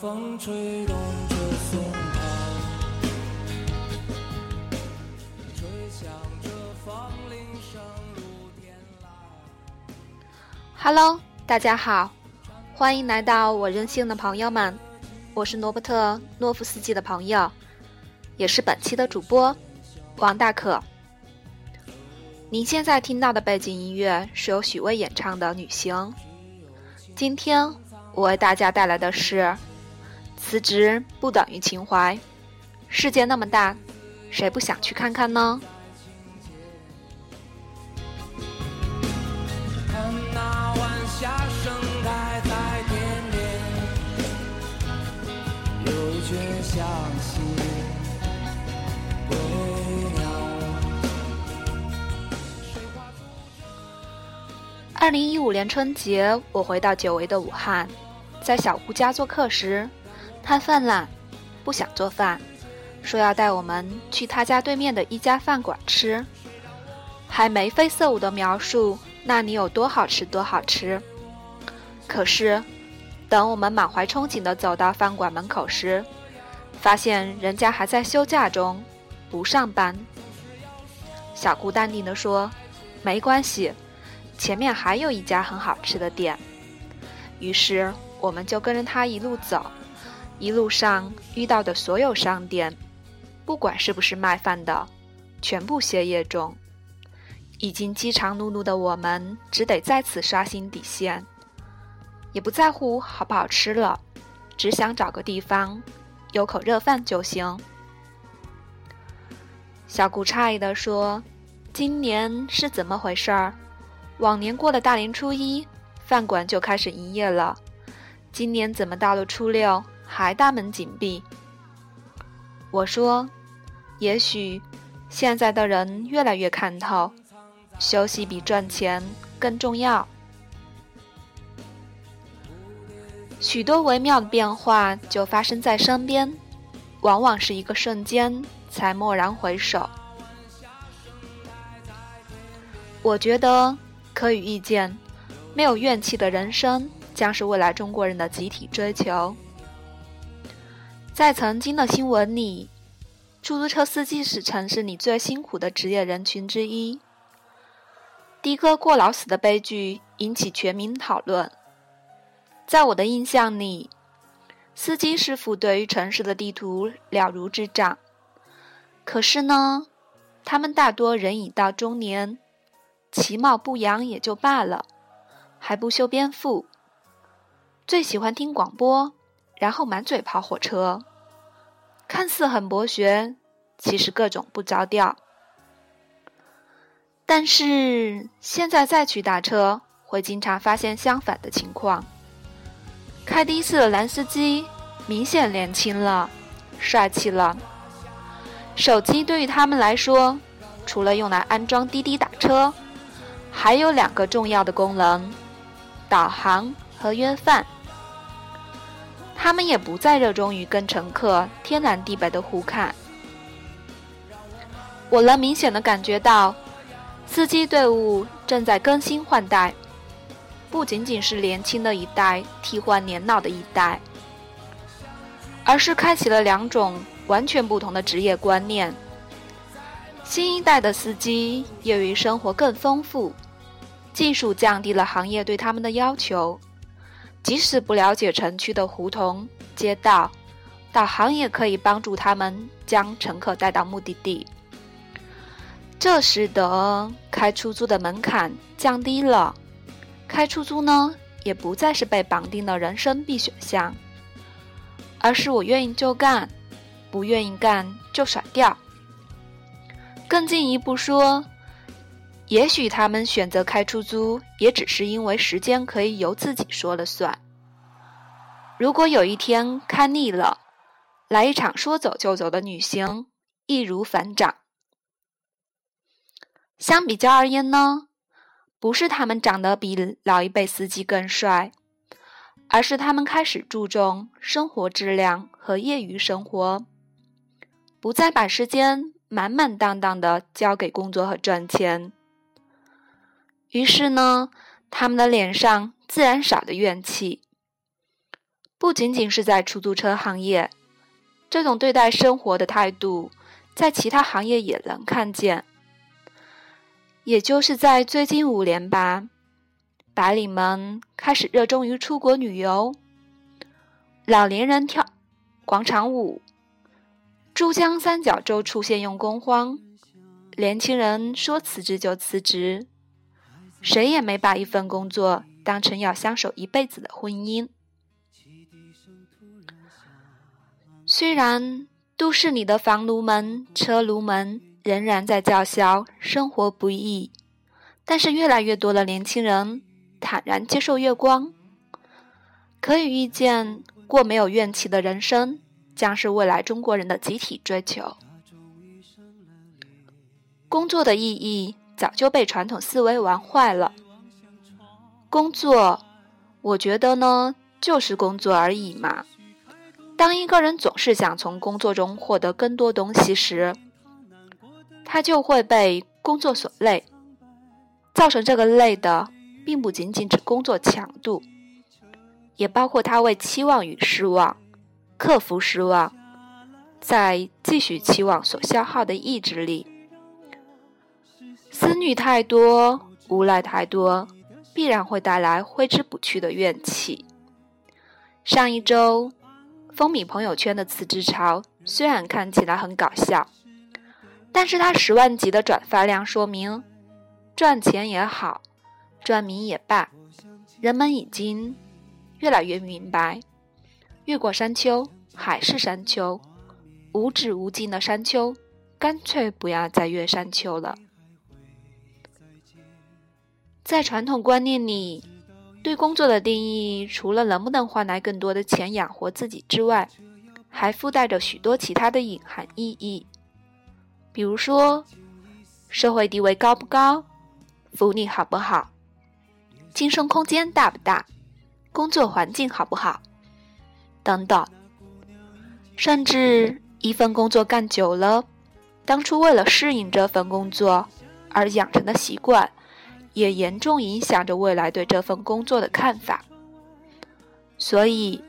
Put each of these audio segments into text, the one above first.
风吹动着松涛，吹响着风铃声如天籁。Hello，大家好，欢迎来到我任性的朋友们，我是罗伯特诺夫斯基的朋友，也是本期的主播王大可。您现在听到的背景音乐是由许巍演唱的《旅行》。今天我为大家带来的是：辞职不等于情怀，世界那么大，谁不想去看看呢？看那晚霞盛开在天边，有一群向西归鸟。二零一五年春节，我回到久违的武汉，在小姑家做客时，他犯懒，不想做饭，说要带我们去他家对面的一家饭馆吃，还眉飞色舞的描述那里有多好吃多好吃。可是，等我们满怀憧憬地走到饭馆门口时，发现人家还在休假中，不上班。小姑淡定地说：“没关系。”前面还有一家很好吃的店，于是我们就跟着他一路走，一路上遇到的所有商店，不管是不是卖饭的，全部歇业中。已经饥肠辘辘的我们，只得再次刷新底线，也不在乎好不好吃了，只想找个地方有口热饭就行。小谷诧异地说：“今年是怎么回事儿？”往年过了大年初一，饭馆就开始营业了。今年怎么到了初六还大门紧闭？我说，也许现在的人越来越看透，休息比赚钱更重要。许多微妙的变化就发生在身边，往往是一个瞬间才蓦然回首。我觉得。可以预见，没有怨气的人生将是未来中国人的集体追求。在曾经的新闻里，出租车司机是城市里最辛苦的职业人群之一。的哥过劳死的悲剧引起全民讨论。在我的印象里，司机师傅对于城市的地图了如指掌。可是呢，他们大多人已到中年。其貌不扬也就罢了，还不修边幅。最喜欢听广播，然后满嘴跑火车，看似很博学，其实各种不着调。但是现在再去打车，会经常发现相反的情况。开的士的男司机明显年轻了，帅气了。手机对于他们来说，除了用来安装滴滴打车。还有两个重要的功能：导航和约饭。他们也不再热衷于跟乘客天南地北的互看。我能明显的感觉到，司机队伍正在更新换代，不仅仅是年轻的一代替换年老的一代，而是开启了两种完全不同的职业观念。新一代的司机业余生活更丰富，技术降低了行业对他们的要求。即使不了解城区的胡同街道，导航也可以帮助他们将乘客带到目的地。这使得开出租的门槛降低了，开出租呢也不再是被绑定的人生必选项，而是我愿意就干，不愿意干就甩掉。更进一步说，也许他们选择开出租，也只是因为时间可以由自己说了算。如果有一天开腻了，来一场说走就走的旅行，易如反掌。相比较而言呢，不是他们长得比老一辈司机更帅，而是他们开始注重生活质量和业余生活，不再把时间满满当当的交给工作和赚钱。于是呢，他们的脸上自然少了怨气。不仅仅是在出租车行业，这种对待生活的态度，在其他行业也能看见。也就是在最近五年吧，白领们开始热衷于出国旅游，老年人跳广场舞，珠江三角洲出现用工荒，年轻人说辞职就辞职，谁也没把一份工作当成要相守一辈子的婚姻。虽然都市里的房奴们、车奴们。仍然在叫嚣生活不易，但是越来越多的年轻人坦然接受月光。可以预见，过没有怨气的人生将是未来中国人的集体追求。工作的意义早就被传统思维玩坏了。工作，我觉得呢，就是工作而已嘛。当一个人总是想从工作中获得更多东西时，他就会被工作所累，造成这个累的，并不仅仅指工作强度，也包括他为期望与失望、克服失望，在继续期望所消耗的意志力。思虑太多，无赖太多，必然会带来挥之不去的怨气。上一周风靡朋友圈的辞职潮，虽然看起来很搞笑。但是他十万级的转发量说明，赚钱也好，赚名也罢，人们已经越来越明白，越过山丘还是山丘，无止无尽的山丘，干脆不要再越山丘了。在传统观念里，对工作的定义，除了能不能换来更多的钱养活自己之外，还附带着许多其他的隐含意义。比如说，社会地位高不高，福利好不好，晋升空间大不大，工作环境好不好，等等。甚至一份工作干久了，当初为了适应这份工作而养成的习惯，也严重影响着未来对这份工作的看法。所以，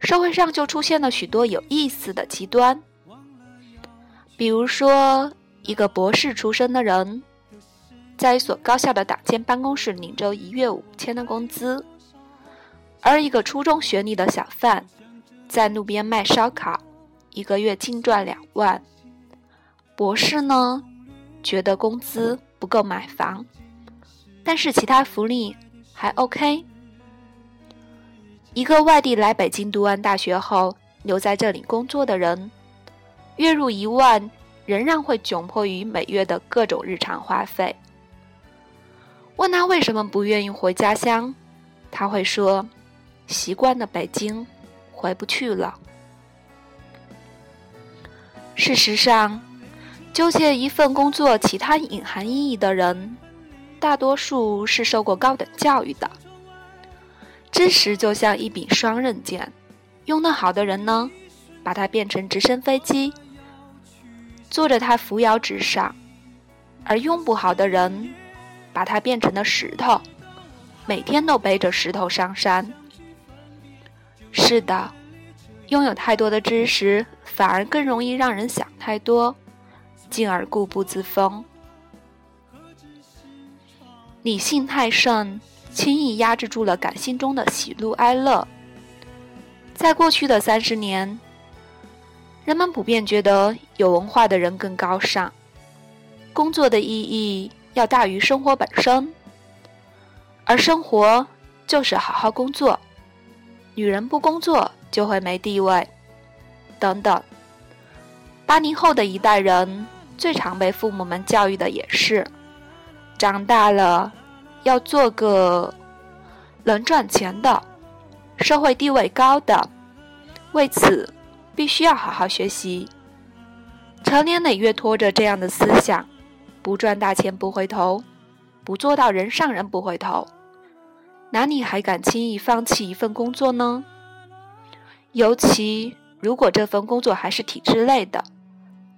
社会上就出现了许多有意思的极端。比如说，一个博士出身的人，在一所高校的党建办公室领着一月五千的工资，而一个初中学历的小贩，在路边卖烧烤，一个月净赚两万。博士呢，觉得工资不够买房，但是其他福利还 OK。一个外地来北京读完大学后留在这里工作的人。月入一万，仍然会窘迫于每月的各种日常花费。问他为什么不愿意回家乡，他会说：“习惯了北京，回不去了。”事实上，纠结一份工作其他隐含意义的人，大多数是受过高等教育的。知识就像一柄双刃剑，用得好的人呢，把它变成直升飞机。坐着它扶摇直上，而用不好的人，把它变成了石头，每天都背着石头上山。是的，拥有太多的知识，反而更容易让人想太多，进而固步自封。理性太盛，轻易压制住了感性中的喜怒哀乐。在过去的三十年。人们普遍觉得有文化的人更高尚，工作的意义要大于生活本身，而生活就是好好工作。女人不工作就会没地位，等等。八零后的一代人最常被父母们教育的也是，长大了要做个能赚钱的、社会地位高的，为此。必须要好好学习，成年累月拖着这样的思想，不赚大钱不回头，不做到人上人不回头，哪里还敢轻易放弃一份工作呢？尤其如果这份工作还是体制内的，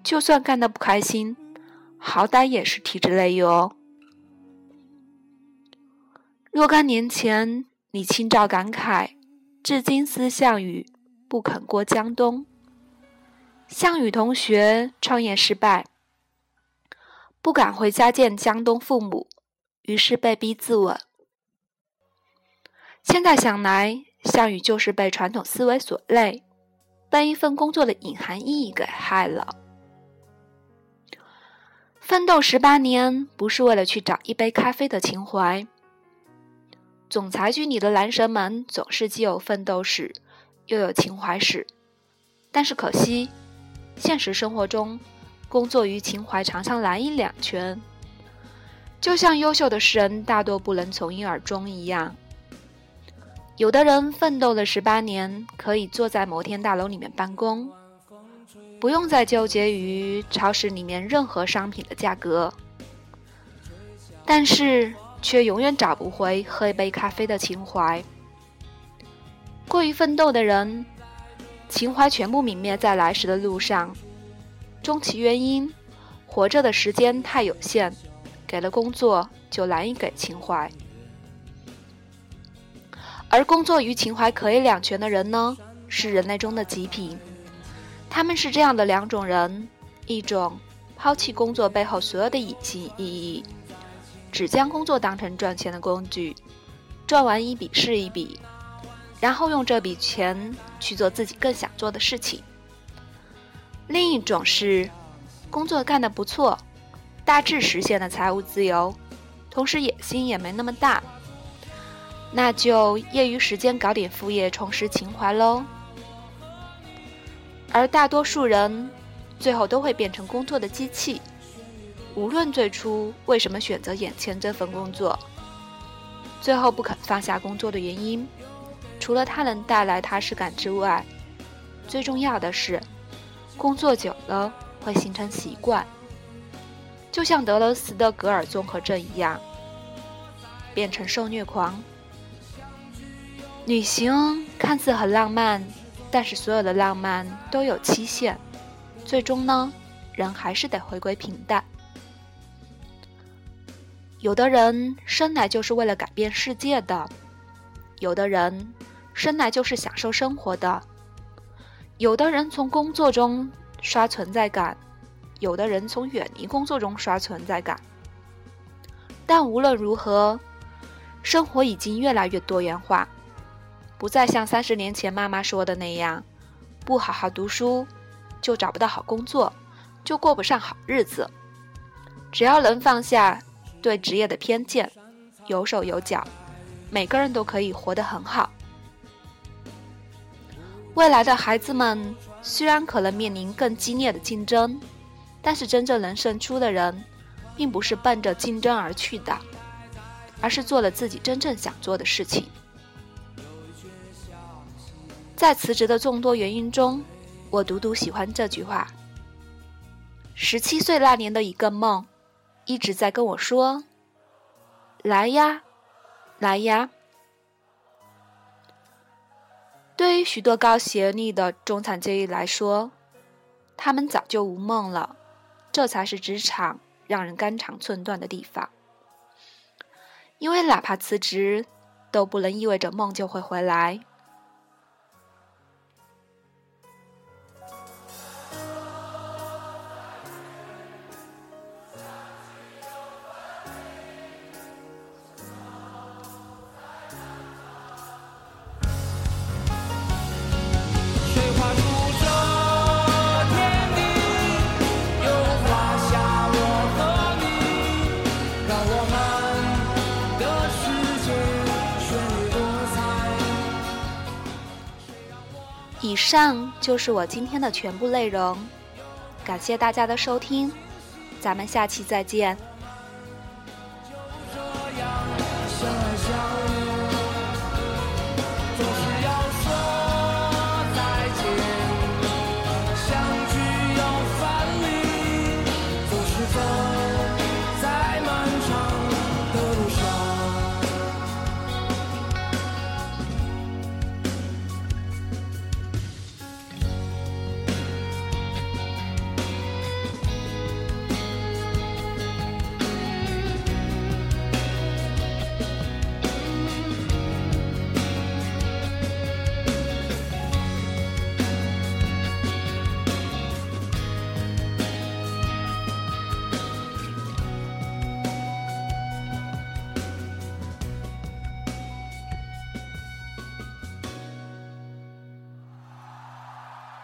就算干得不开心，好歹也是体制内哟。若干年前，李清照感慨，至今思项羽，不肯过江东。项羽同学创业失败，不敢回家见江东父母，于是被逼自刎。现在想来，项羽就是被传统思维所累，被一份工作的隐含意义给害了。奋斗十八年，不是为了去找一杯咖啡的情怀。总裁剧里的男神们总是既有奋斗史，又有情怀史，但是可惜，现实生活中，工作与情怀常常难以两全。就像优秀的诗人大多不能从一而终一样，有的人奋斗了十八年，可以坐在摩天大楼里面办公，不用再纠结于超市里面任何商品的价格，但是。却永远找不回喝一杯咖啡的情怀。过于奋斗的人，情怀全部泯灭在来时的路上。终其原因，活着的时间太有限，给了工作就难以给情怀。而工作与情怀可以两全的人呢，是人类中的极品。他们是这样的两种人：一种抛弃工作背后所有的隐性意义。只将工作当成赚钱的工具，赚完一笔是一笔，然后用这笔钱去做自己更想做的事情。另一种是，工作干得不错，大致实现了财务自由，同时野心也没那么大，那就业余时间搞点副业充实情怀喽。而大多数人，最后都会变成工作的机器。无论最初为什么选择眼前这份工作，最后不肯放下工作的原因，除了它能带来踏实感之外，最重要的是，工作久了会形成习惯，就像德勒斯的格尔综合症一样，变成受虐狂。旅行看似很浪漫，但是所有的浪漫都有期限，最终呢，人还是得回归平淡。有的人生来就是为了改变世界的，有的人生来就是享受生活的，有的人从工作中刷存在感，有的人从远离工作中刷存在感。但无论如何，生活已经越来越多元化，不再像三十年前妈妈说的那样，不好好读书就找不到好工作，就过不上好日子。只要能放下。对职业的偏见，有手有脚，每个人都可以活得很好。未来的孩子们虽然可能面临更激烈的竞争，但是真正能胜出的人，并不是奔着竞争而去的，而是做了自己真正想做的事情。在辞职的众多原因中，我独独喜欢这句话：十七岁那年的一个梦。一直在跟我说：“来呀，来呀。”对于许多高学历的中产阶级来说，他们早就无梦了。这才是职场让人肝肠寸断的地方。因为哪怕辞职，都不能意味着梦就会回来。上就是我今天的全部内容，感谢大家的收听，咱们下期再见。